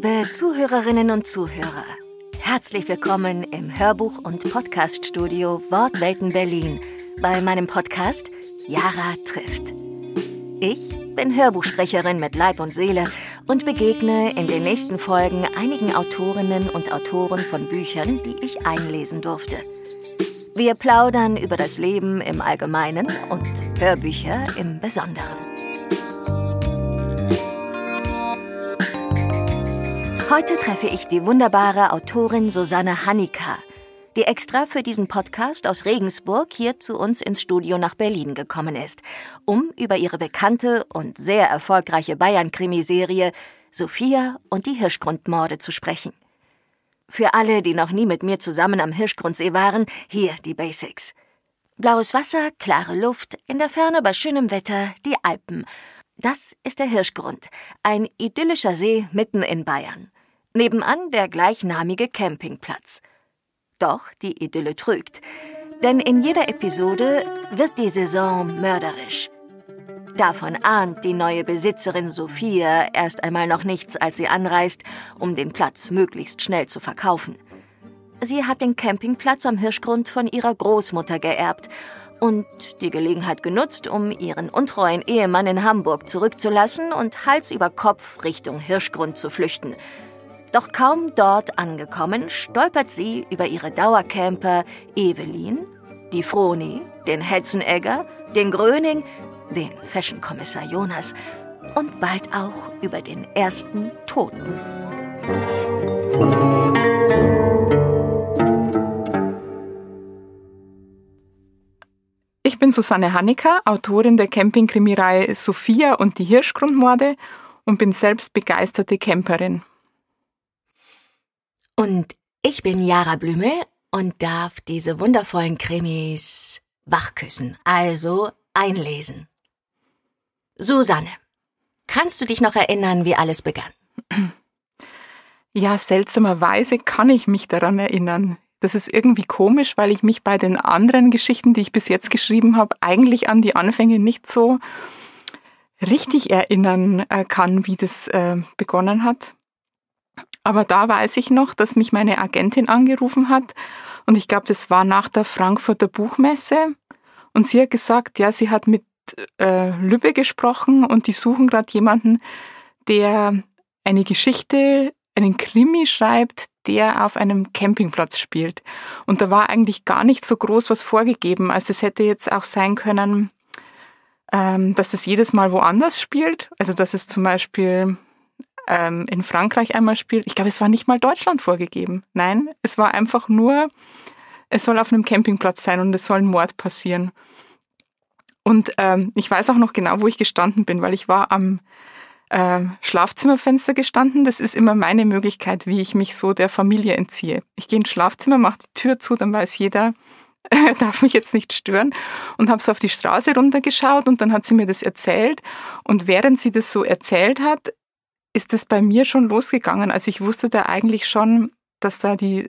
Liebe Zuhörerinnen und Zuhörer, herzlich willkommen im Hörbuch- und Podcaststudio Wortwelten Berlin bei meinem Podcast Yara trifft. Ich bin Hörbuchsprecherin mit Leib und Seele und begegne in den nächsten Folgen einigen Autorinnen und Autoren von Büchern, die ich einlesen durfte. Wir plaudern über das Leben im Allgemeinen und Hörbücher im Besonderen. Heute treffe ich die wunderbare Autorin Susanne Hanika, die extra für diesen Podcast aus Regensburg hier zu uns ins Studio nach Berlin gekommen ist, um über ihre bekannte und sehr erfolgreiche Bayern-Krimiserie Sophia und die Hirschgrundmorde zu sprechen. Für alle, die noch nie mit mir zusammen am Hirschgrundsee waren, hier die Basics. Blaues Wasser, klare Luft, in der Ferne bei schönem Wetter die Alpen. Das ist der Hirschgrund, ein idyllischer See mitten in Bayern. Nebenan der gleichnamige Campingplatz. Doch die Idylle trügt, denn in jeder Episode wird die Saison mörderisch. Davon ahnt die neue Besitzerin Sophia erst einmal noch nichts, als sie anreist, um den Platz möglichst schnell zu verkaufen. Sie hat den Campingplatz am Hirschgrund von ihrer Großmutter geerbt und die Gelegenheit genutzt, um ihren untreuen Ehemann in Hamburg zurückzulassen und Hals über Kopf Richtung Hirschgrund zu flüchten – doch kaum dort angekommen, stolpert sie über ihre Dauercamper Evelyn, die Froni, den Hetzenegger, den Gröning, den Fashion-Kommissar Jonas und bald auch über den ersten Toten. Ich bin Susanne Hannecker, Autorin der Campingkrimireihe Sophia und die Hirschgrundmorde und bin selbst begeisterte Camperin. Und ich bin Jara Blümel und darf diese wundervollen Krimis wachküssen, also einlesen. Susanne, kannst du dich noch erinnern, wie alles begann? Ja, seltsamerweise kann ich mich daran erinnern. Das ist irgendwie komisch, weil ich mich bei den anderen Geschichten, die ich bis jetzt geschrieben habe, eigentlich an die Anfänge nicht so richtig erinnern äh, kann, wie das äh, begonnen hat. Aber da weiß ich noch, dass mich meine Agentin angerufen hat und ich glaube, das war nach der Frankfurter Buchmesse und sie hat gesagt, ja, sie hat mit äh, Lübbe gesprochen und die suchen gerade jemanden, der eine Geschichte, einen Krimi schreibt, der auf einem Campingplatz spielt. Und da war eigentlich gar nicht so groß was vorgegeben. Also es hätte jetzt auch sein können, ähm, dass es jedes Mal woanders spielt. Also dass es zum Beispiel ähm, in Frankreich einmal spielt. Ich glaube, es war nicht mal Deutschland vorgegeben. Nein, es war einfach nur, es soll auf einem Campingplatz sein und es soll ein Mord passieren. Und ähm, ich weiß auch noch genau, wo ich gestanden bin, weil ich war am äh, Schlafzimmerfenster gestanden. Das ist immer meine Möglichkeit, wie ich mich so der Familie entziehe. Ich gehe ins Schlafzimmer, mache die Tür zu, dann weiß jeder, darf mich jetzt nicht stören und habe so auf die Straße runtergeschaut und dann hat sie mir das erzählt und während sie das so erzählt hat, ist es bei mir schon losgegangen. Also ich wusste da eigentlich schon, dass da die,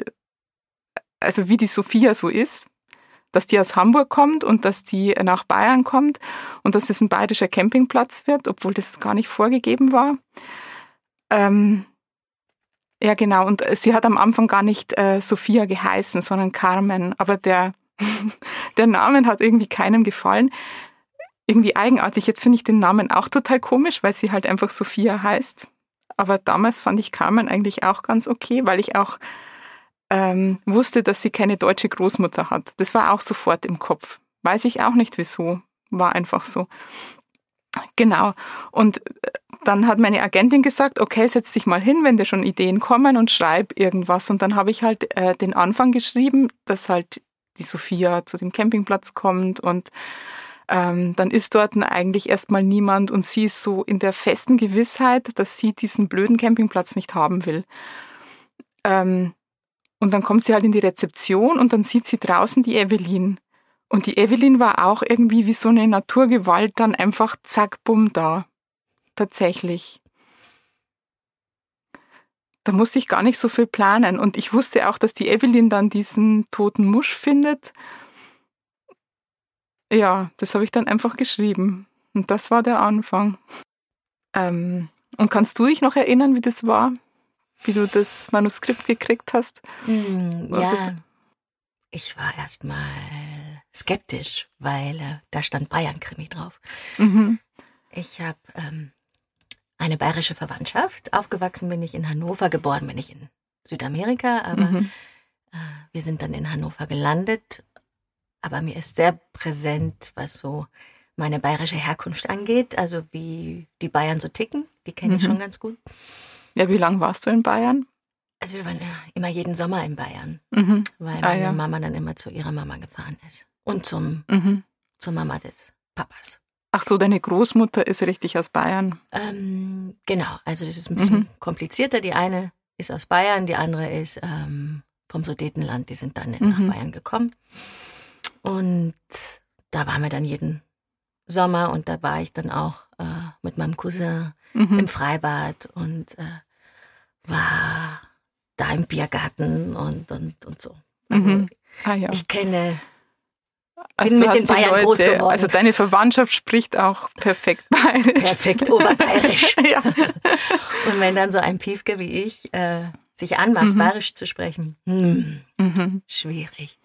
also wie die Sophia so ist, dass die aus Hamburg kommt und dass die nach Bayern kommt und dass es ein bayerischer Campingplatz wird, obwohl das gar nicht vorgegeben war. Ähm, ja, genau. Und sie hat am Anfang gar nicht äh, Sophia geheißen, sondern Carmen. Aber der, der Name hat irgendwie keinem gefallen. Irgendwie eigenartig. Jetzt finde ich den Namen auch total komisch, weil sie halt einfach Sophia heißt. Aber damals fand ich Carmen eigentlich auch ganz okay, weil ich auch ähm, wusste, dass sie keine deutsche Großmutter hat. Das war auch sofort im Kopf. Weiß ich auch nicht wieso. War einfach so. Genau. Und äh, dann hat meine Agentin gesagt, okay, setz dich mal hin, wenn dir schon Ideen kommen und schreib irgendwas. Und dann habe ich halt äh, den Anfang geschrieben, dass halt die Sophia zu dem Campingplatz kommt und ähm, dann ist dort eigentlich erstmal niemand und sie ist so in der festen Gewissheit, dass sie diesen blöden Campingplatz nicht haben will. Ähm, und dann kommt sie halt in die Rezeption und dann sieht sie draußen die Evelyn. Und die Evelyn war auch irgendwie wie so eine Naturgewalt dann einfach zack, bumm da. Tatsächlich. Da musste ich gar nicht so viel planen. Und ich wusste auch, dass die Evelyn dann diesen toten Musch findet ja, das habe ich dann einfach geschrieben. Und das war der Anfang. Ähm, und kannst du dich noch erinnern, wie das war? wie du das Manuskript gekriegt hast? Mm, ja, ich war erstmal skeptisch, weil äh, da stand Bayern-Krimi drauf. Mhm. Ich habe ähm, eine bayerische Verwandtschaft. Aufgewachsen bin ich in Hannover, geboren bin ich in Südamerika, aber mhm. äh, wir sind dann in Hannover gelandet. Aber mir ist sehr präsent, was so meine bayerische Herkunft angeht, also wie die Bayern so ticken, die kenne ich mhm. schon ganz gut. Ja, wie lange warst du in Bayern? Also wir waren ja immer jeden Sommer in Bayern, mhm. weil ah, meine ja. Mama dann immer zu ihrer Mama gefahren ist und zum mhm. zur Mama des Papas. Ach so, deine Großmutter ist richtig aus Bayern. Ähm, genau, also das ist ein bisschen mhm. komplizierter. Die eine ist aus Bayern, die andere ist ähm, vom Sudetenland. Die sind dann nach mhm. Bayern gekommen. Und da waren wir dann jeden Sommer und da war ich dann auch äh, mit meinem Cousin mhm. im Freibad und äh, war da im Biergarten und, und, und so. Also mhm. ah, ja. ich kenne also bin mit den Bayern Leute, groß geworden. Also deine Verwandtschaft spricht auch perfekt bayerisch. Perfekt oberbayerisch. ja. Und wenn dann so ein Piefke wie ich äh, sich anmaßt, mhm. bayerisch zu sprechen, hm, mhm. schwierig.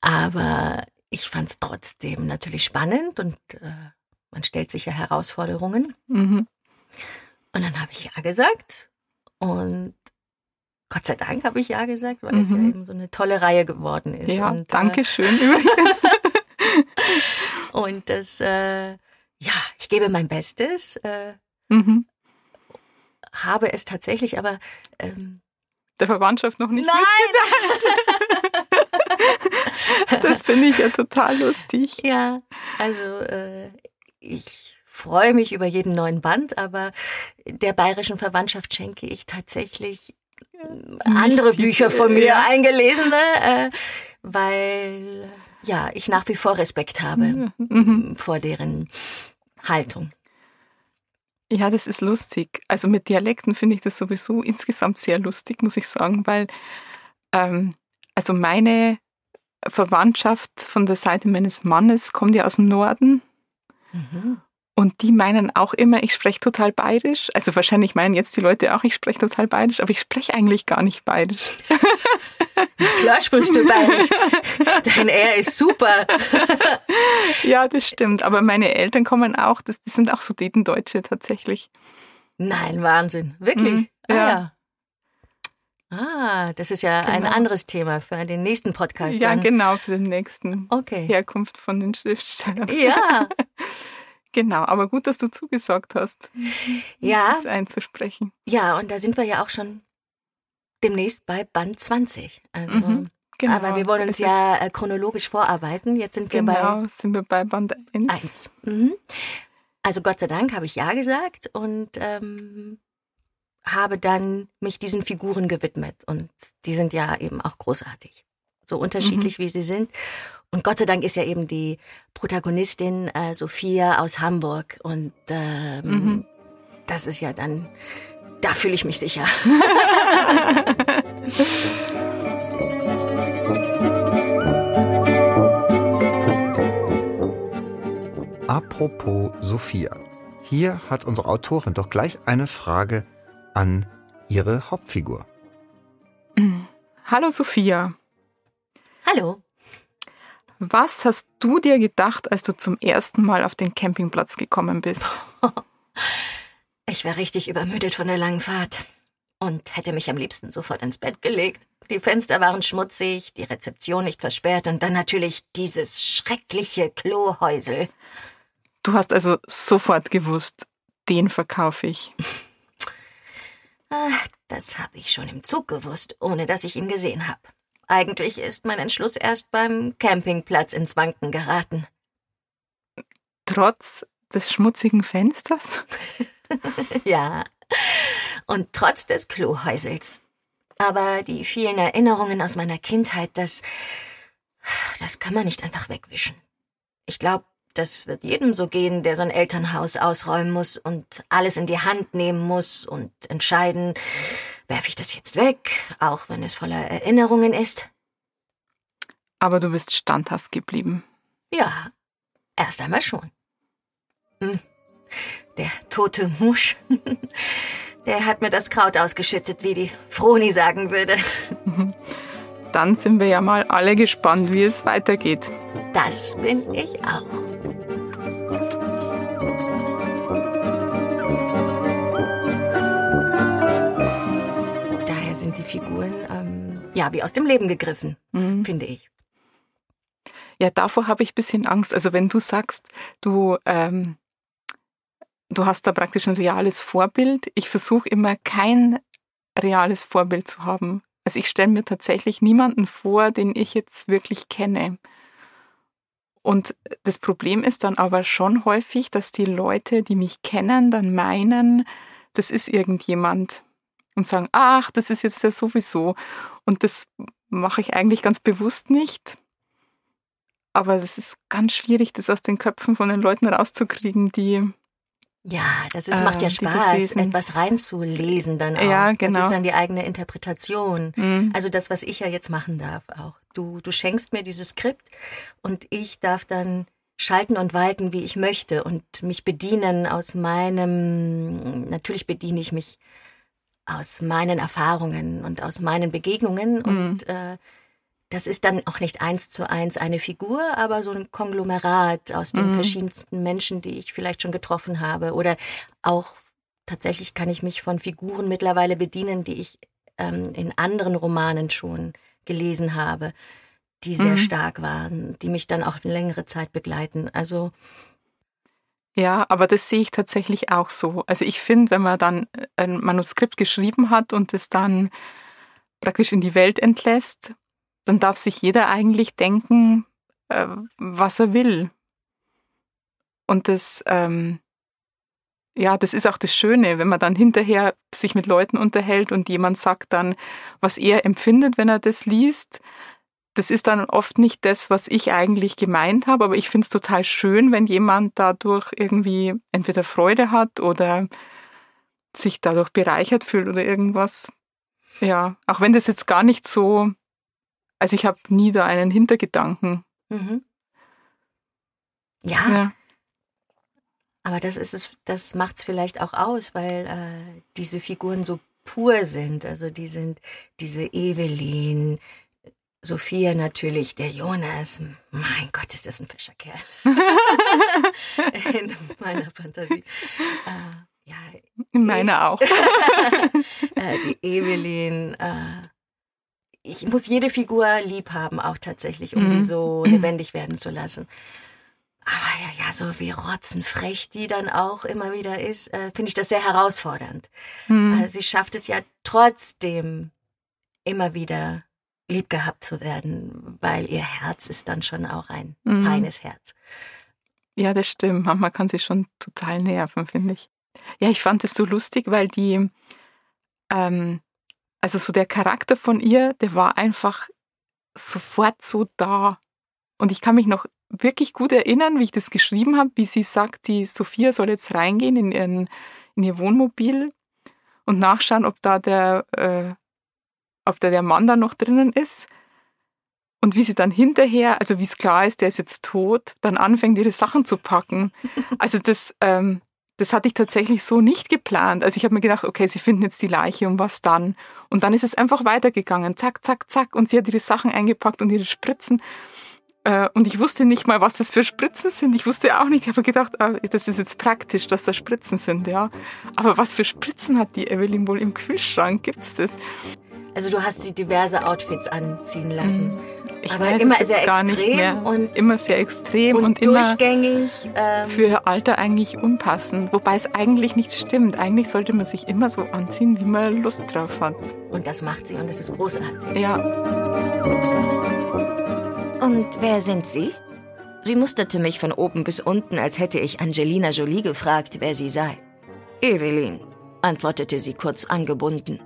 Aber ich fand es trotzdem natürlich spannend und äh, man stellt sich ja Herausforderungen. Mhm. Und dann habe ich ja gesagt und Gott sei Dank habe ich ja gesagt, weil mhm. es ja eben so eine tolle Reihe geworden ist. Ja, und, danke äh, schön übrigens. und das, äh, ja, ich gebe mein Bestes. Äh, mhm. Habe es tatsächlich, aber ähm, der Verwandtschaft noch nicht Nein! das finde ich ja total lustig. Ja, also äh, ich freue mich über jeden neuen Band, aber der bayerischen Verwandtschaft schenke ich tatsächlich andere Bücher von mir ja. eingelesene, äh, weil ja ich nach wie vor Respekt habe mhm. vor deren Haltung. Ja, das ist lustig. Also mit Dialekten finde ich das sowieso insgesamt sehr lustig, muss ich sagen, weil ähm, also meine Verwandtschaft von der Seite meines Mannes kommt ja aus dem Norden. Mhm. Und die meinen auch immer, ich spreche total bayerisch. Also wahrscheinlich meinen jetzt die Leute auch, ich spreche total bayerisch, aber ich spreche eigentlich gar nicht bayerisch. Klar sprichst du bayerisch. Dein R ist super. ja, das stimmt. Aber meine Eltern kommen auch, das, die sind auch Sudetendeutsche tatsächlich. Nein, Wahnsinn. Wirklich? Mhm, ah, ja. ja. Ah, das ist ja genau. ein anderes Thema für den nächsten Podcast. Ja, dann. genau, für den nächsten. Okay. Herkunft von den Schriftstellern. Ja. Genau, aber gut, dass du zugesagt hast, ja. das einzusprechen. Ja, und da sind wir ja auch schon demnächst bei Band 20. Also, mhm, genau. Aber wir wollen uns ja äh, chronologisch vorarbeiten. Jetzt sind wir genau, bei, sind wir bei Band 1. 1. Mhm. Also Gott sei Dank habe ich ja gesagt und ähm, habe dann mich diesen Figuren gewidmet. Und die sind ja eben auch großartig. So unterschiedlich mhm. wie sie sind. Und Gott sei Dank ist ja eben die Protagonistin äh, Sophia aus Hamburg. Und ähm, mhm. das ist ja dann, da fühle ich mich sicher. Apropos Sophia. Hier hat unsere Autorin doch gleich eine Frage an ihre Hauptfigur. Hallo Sophia. Hallo. Was hast du dir gedacht, als du zum ersten Mal auf den Campingplatz gekommen bist? Ich war richtig übermüdet von der langen Fahrt und hätte mich am liebsten sofort ins Bett gelegt. Die Fenster waren schmutzig, die Rezeption nicht versperrt und dann natürlich dieses schreckliche Klohäusel. Du hast also sofort gewusst, den verkaufe ich. Ach, das habe ich schon im Zug gewusst, ohne dass ich ihn gesehen habe. Eigentlich ist mein Entschluss erst beim Campingplatz ins Wanken geraten. Trotz des schmutzigen Fensters? ja. Und trotz des Klohäusels. Aber die vielen Erinnerungen aus meiner Kindheit, das. das kann man nicht einfach wegwischen. Ich glaube, das wird jedem so gehen, der sein Elternhaus ausräumen muss und alles in die Hand nehmen muss und entscheiden, werfe ich das jetzt weg, auch wenn es voller Erinnerungen ist? Aber du bist standhaft geblieben. Ja, erst einmal schon. Hm. Der tote Musch, Der hat mir das Kraut ausgeschüttet, wie die Froni sagen würde. Dann sind wir ja mal alle gespannt, wie es weitergeht. Das bin ich auch. Ja wie aus dem Leben gegriffen, mhm. finde ich. Ja, davor habe ich ein bisschen Angst. Also wenn du sagst, du ähm, du hast da praktisch ein reales Vorbild. Ich versuche immer kein reales Vorbild zu haben. Also ich stelle mir tatsächlich niemanden vor, den ich jetzt wirklich kenne. Und das Problem ist dann aber schon häufig, dass die Leute, die mich kennen, dann meinen, das ist irgendjemand und sagen, ach, das ist jetzt ja sowieso. Und das mache ich eigentlich ganz bewusst nicht. Aber es ist ganz schwierig, das aus den Köpfen von den Leuten rauszukriegen, die ja, das ist, macht ja äh, Spaß, etwas reinzulesen dann auch. Ja, genau. Das ist dann die eigene Interpretation. Mhm. Also das, was ich ja jetzt machen darf auch. Du, du schenkst mir dieses Skript und ich darf dann schalten und walten, wie ich möchte und mich bedienen aus meinem, natürlich bediene ich mich aus meinen Erfahrungen und aus meinen Begegnungen mhm. und äh, das ist dann auch nicht eins zu eins eine Figur, aber so ein Konglomerat aus den mhm. verschiedensten Menschen, die ich vielleicht schon getroffen habe. Oder auch tatsächlich kann ich mich von Figuren mittlerweile bedienen, die ich ähm, in anderen Romanen schon gelesen habe, die sehr mhm. stark waren, die mich dann auch längere Zeit begleiten. Also ja, aber das sehe ich tatsächlich auch so. Also ich finde, wenn man dann ein Manuskript geschrieben hat und es dann praktisch in die Welt entlässt, dann darf sich jeder eigentlich denken, äh, was er will. Und das, ähm, ja, das ist auch das Schöne, wenn man dann hinterher sich mit Leuten unterhält und jemand sagt dann, was er empfindet, wenn er das liest. Das ist dann oft nicht das, was ich eigentlich gemeint habe, aber ich finde es total schön, wenn jemand dadurch irgendwie entweder Freude hat oder sich dadurch bereichert fühlt oder irgendwas. Ja, auch wenn das jetzt gar nicht so also ich habe nie da einen Hintergedanken. Mhm. Ja. ja. Aber das ist es, das macht es vielleicht auch aus, weil äh, diese Figuren so pur sind. Also die sind diese Evelyn, Sophia natürlich, der Jonas. Mein Gott, ist das ein Fischerkerl. In meiner Fantasie. Äh, ja, In meiner auch. äh, die Evelyn, äh, ich muss jede Figur lieb haben, auch tatsächlich, um mhm. sie so mhm. lebendig werden zu lassen. Aber ja, ja, so wie rotzenfrech die dann auch immer wieder ist, äh, finde ich das sehr herausfordernd. Mhm. Also sie schafft es ja trotzdem immer wieder lieb gehabt zu werden, weil ihr Herz ist dann schon auch ein mhm. feines Herz. Ja, das stimmt. Manchmal kann sie schon total nerven, finde ich. Ja, ich fand es so lustig, weil die ähm, also so der Charakter von ihr, der war einfach sofort so da. Und ich kann mich noch wirklich gut erinnern, wie ich das geschrieben habe, wie sie sagt, die Sophia soll jetzt reingehen in, ihren, in ihr Wohnmobil und nachschauen, ob da der, äh, ob da der Mann da noch drinnen ist. Und wie sie dann hinterher, also wie es klar ist, der ist jetzt tot, dann anfängt, ihre Sachen zu packen. Also das, ähm, das hatte ich tatsächlich so nicht geplant. Also ich habe mir gedacht, okay, sie finden jetzt die Leiche und was dann? Und dann ist es einfach weitergegangen. Zack, zack, zack. Und sie hat ihre Sachen eingepackt und ihre Spritzen. Äh, und ich wusste nicht mal, was das für Spritzen sind. Ich wusste auch nicht. Ich habe gedacht, ah, das ist jetzt praktisch, dass da Spritzen sind, ja. Aber was für Spritzen hat die Evelyn wohl im Kühlschrank? Gibt es das? Also du hast sie diverse Outfits anziehen lassen. Mhm. Ich aber weiß immer sehr extrem und immer sehr extrem und, und durchgängig. Ähm, für Alter eigentlich unpassend, wobei es eigentlich nicht stimmt. Eigentlich sollte man sich immer so anziehen, wie man Lust drauf hat. Und das macht sie und das ist großartig. Ja. Und wer sind Sie? Sie musterte mich von oben bis unten, als hätte ich Angelina Jolie gefragt, wer sie sei. Evelyn, antwortete sie kurz angebunden.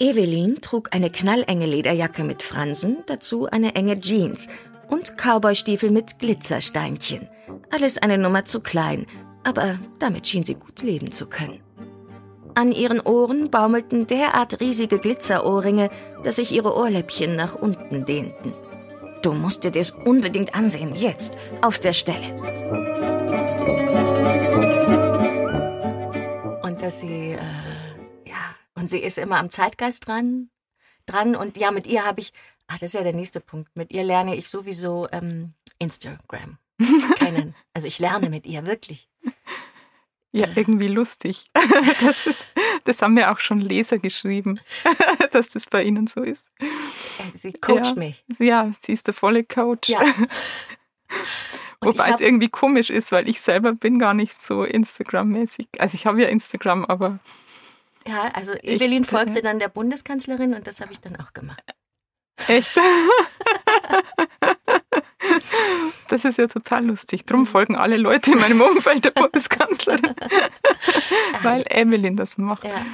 Evelyn trug eine knallenge Lederjacke mit Fransen, dazu eine enge Jeans und Cowboystiefel mit Glitzersteinchen. Alles eine Nummer zu klein, aber damit schien sie gut leben zu können. An ihren Ohren baumelten derart riesige Glitzerohrringe, dass sich ihre Ohrläppchen nach unten dehnten. Du musst dir das unbedingt ansehen, jetzt, auf der Stelle. Und dass sie äh, Und sie ist immer am Zeitgeist dran, dran. Und ja, mit ihr habe ich, ach, das ist ja der nächste Punkt. Mit ihr lerne ich sowieso ähm, Instagram kennen. Also ich lerne mit ihr wirklich. Ja, irgendwie lustig. Das, ist, das haben mir auch schon Leser geschrieben, dass das bei Ihnen so ist. Sie coacht ja. mich. Ja, sie ist der volle Coach. Ja. Wobei es irgendwie komisch ist, weil ich selber bin gar nicht so Instagram-mäßig. Also ich habe ja Instagram, aber Ja, also Ich- Evelyn folgte dann der Bundeskanzlerin und das habe ich dann auch gemacht. echt. Das ist ja total lustig. Mhm. Drum folgen alle Leute in meinem Umfeld der Bundeskanzlerin, weil Evelyn das macht. Ja.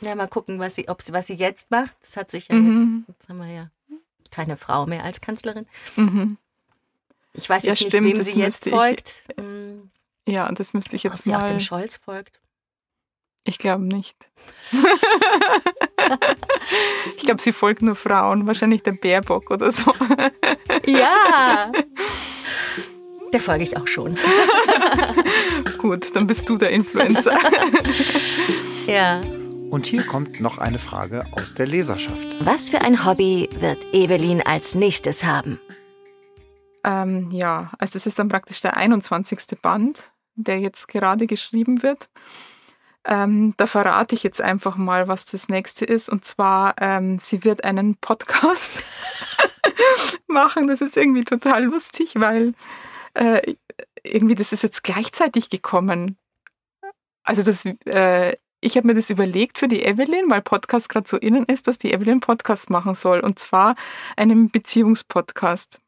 ja, mal gucken, was sie, ob sie, was sie jetzt macht. Das hat sich ja Mhm. jetzt, jetzt haben wir ja keine Frau mehr als Kanzlerin. Mhm. Ich weiß Ja, jetzt stimmt, nicht, wem das sie jetzt ich- folgt. Hm, Ja, das müsste ich ob jetzt sie auch mal. dem Scholz folgt. Ich glaube nicht. ich glaube, sie folgt nur Frauen, wahrscheinlich der Bärbock oder so. Ja. Der folge ich auch schon. Gut, dann bist du der Influencer. Ja. Und hier kommt noch eine Frage aus der Leserschaft. Was für ein Hobby wird Evelyn als nächstes haben? ähm, ja, also es ist dann praktisch der 21. Band, der jetzt gerade geschrieben wird. Ähm, da verrate ich jetzt einfach mal, was das nächste ist. Und zwar, ähm, sie wird einen Podcast machen. Das ist irgendwie total lustig, weil äh, irgendwie das ist jetzt gleichzeitig gekommen. Also das, äh, ich habe mir das überlegt für die Evelyn, weil Podcast gerade so innen ist, dass die Evelyn Podcast machen soll. Und zwar einen Beziehungspodcast.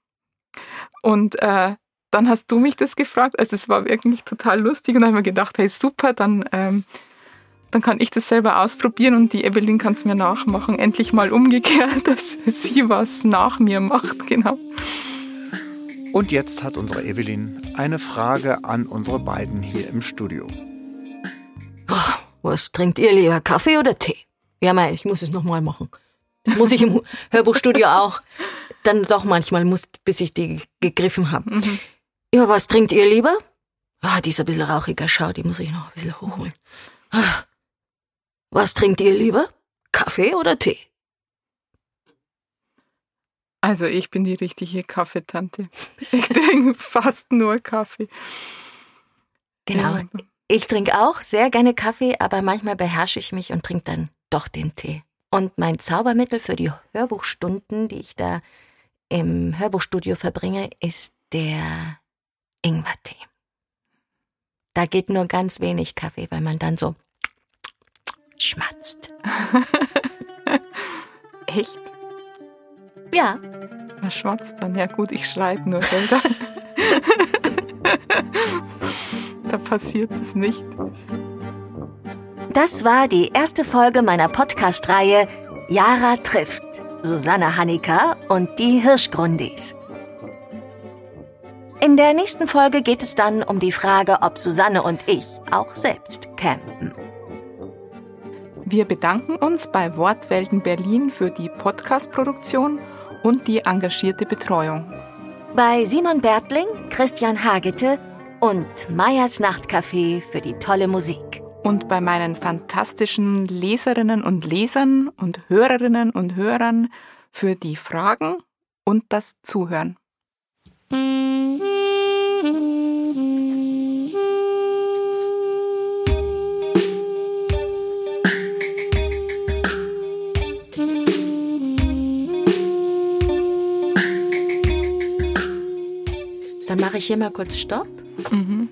Und äh, dann hast du mich das gefragt. Also es war wirklich total lustig. Und dann habe ich mir gedacht, hey super, dann, ähm, dann kann ich das selber ausprobieren und die Evelyn kann es mir nachmachen. Endlich mal umgekehrt, dass sie was nach mir macht. Genau. Und jetzt hat unsere Evelyn eine Frage an unsere beiden hier im Studio. Was trinkt ihr lieber, Kaffee oder Tee? Ja, mei, ich muss es nochmal machen. Das muss ich im Hörbuchstudio auch. Dann doch manchmal muss, bis ich die gegriffen habe. Ja, was trinkt ihr lieber? Ah, die ist ein bisschen rauchiger. Schau, die muss ich noch ein bisschen hochholen. Ah. Was trinkt ihr lieber? Kaffee oder Tee? Also ich bin die richtige Kaffeetante. Ich trinke fast nur Kaffee. Genau. Ja. Ich trinke auch sehr gerne Kaffee, aber manchmal beherrsche ich mich und trinke dann doch den Tee. Und mein Zaubermittel für die Hörbuchstunden, die ich da im Hörbuchstudio verbringe, ist der Ingwertee. Da geht nur ganz wenig Kaffee, weil man dann so schmatzt. Echt? Ja, Na, schwatzt dann. Ja gut, ich schreibe nur, gell? Da, da passiert es nicht. das war die erste Folge meiner Podcast-Reihe Yara trifft Susanne Hanika und die Hirschgrundis. In der nächsten Folge geht es dann um die Frage, ob Susanne und ich auch selbst campen. Wir bedanken uns bei Wortwelten Berlin für die Podcast-Produktion und die engagierte Betreuung. Bei Simon Bertling, Christian Hagete und Meyers Nachtcafé für die tolle Musik. Und bei meinen fantastischen Leserinnen und Lesern und Hörerinnen und Hörern für die Fragen und das Zuhören. Dann mache ich hier mal kurz Stopp. Mhm.